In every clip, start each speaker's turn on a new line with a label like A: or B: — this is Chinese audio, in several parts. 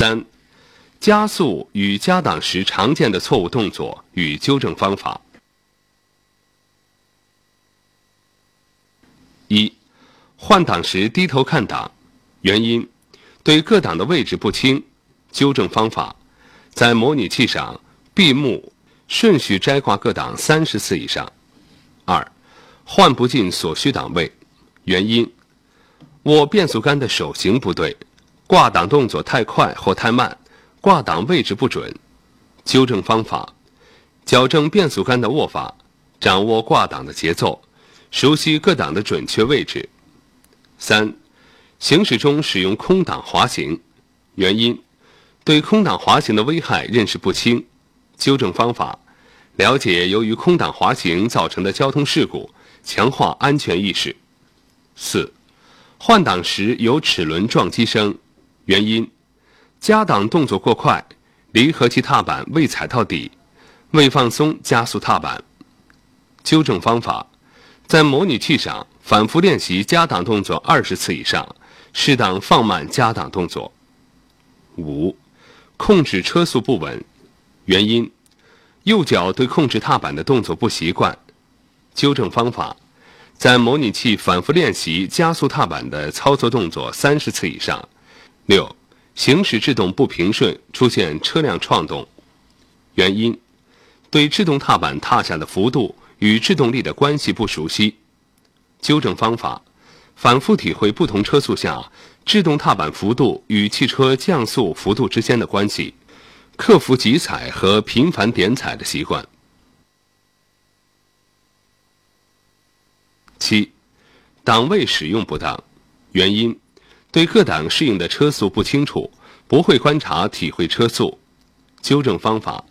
A: 三、加速与加档时常见的错误动作与纠正方法。一、换挡时低头看档，原因：对各档的位置不清。纠正方法：在模拟器上闭目顺序摘挂各档三十次以上。二、换不进所需档位，原因：握变速杆的手型不对，挂档动作太快或太慢，挂档位置不准。纠正方法：矫正变速杆的握法，掌握挂档的节奏。熟悉各档的准确位置。三、行驶中使用空挡滑行，原因：对空挡滑行的危害认识不清。纠正方法：了解由于空挡滑行造成的交通事故，强化安全意识。四、换挡时有齿轮撞击声，原因：加档动作过快，离合器踏板未踩到底，未放松加速踏板。纠正方法。在模拟器上反复练习加档动作二十次以上，适当放慢加档动作。五、控制车速不稳，原因：右脚对控制踏板的动作不习惯。纠正方法：在模拟器反复练习加速踏板的操作动作三十次以上。六、行驶制动不平顺，出现车辆创动，原因：对制动踏板踏下的幅度。与制动力的关系不熟悉，纠正方法：反复体会不同车速下制动踏板幅度与汽车降速幅度之间的关系，克服急踩和频繁点踩的习惯。七、档位使用不当，原因：对各档适应的车速不清楚，不会观察体会车速。纠正方法：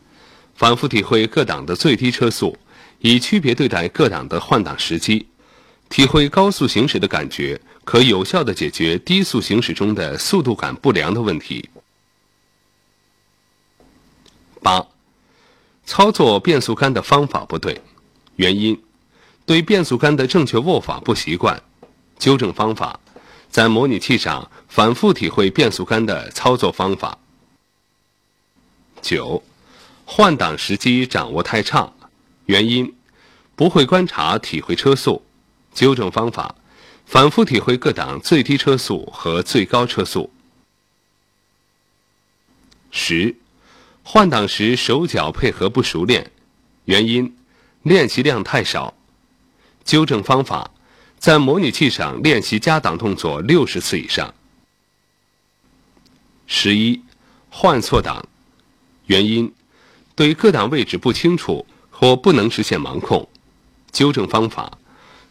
A: 反复体会各档的最低车速。以区别对待各档的换挡时机，体会高速行驶的感觉，可有效的解决低速行驶中的速度感不良的问题。八、操作变速杆的方法不对，原因：对变速杆的正确握法不习惯。纠正方法：在模拟器上反复体会变速杆的操作方法。九、换挡时机掌握太差。原因：不会观察体会车速。纠正方法：反复体会各档最低车速和最高车速。十、换挡时手脚配合不熟练。原因：练习量太少。纠正方法：在模拟器上练习加档动作六十次以上。十一、换错档。原因：对各档位置不清楚。或不能实现盲控，纠正方法：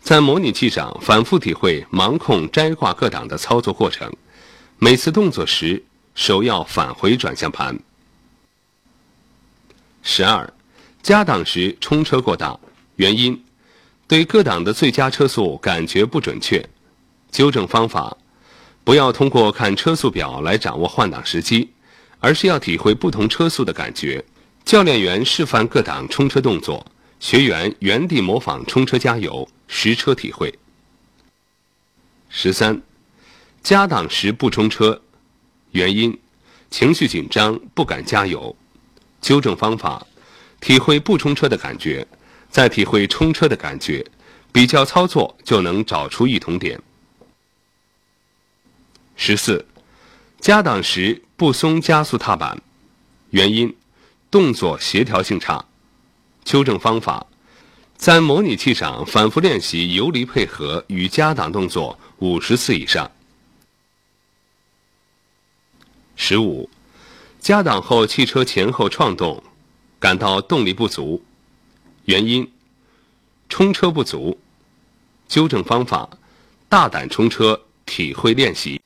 A: 在模拟器上反复体会盲控摘挂各档的操作过程，每次动作时手要返回转向盘。十二，加档时冲车过大，原因：对各档的最佳车速感觉不准确。纠正方法：不要通过看车速表来掌握换挡时机，而是要体会不同车速的感觉。教练员示范各档冲车动作，学员原地模仿冲车加油，实车体会。十三，加档时不冲车，原因：情绪紧张不敢加油。纠正方法：体会不冲车的感觉，再体会冲车的感觉，比较操作就能找出异同点。十四，加档时不松加速踏板，原因。动作协调性差，纠正方法：在模拟器上反复练习游离配合与加档动作五十次以上。十五，加档后汽车前后创动，感到动力不足，原因：冲车不足。纠正方法：大胆冲车，体会练习。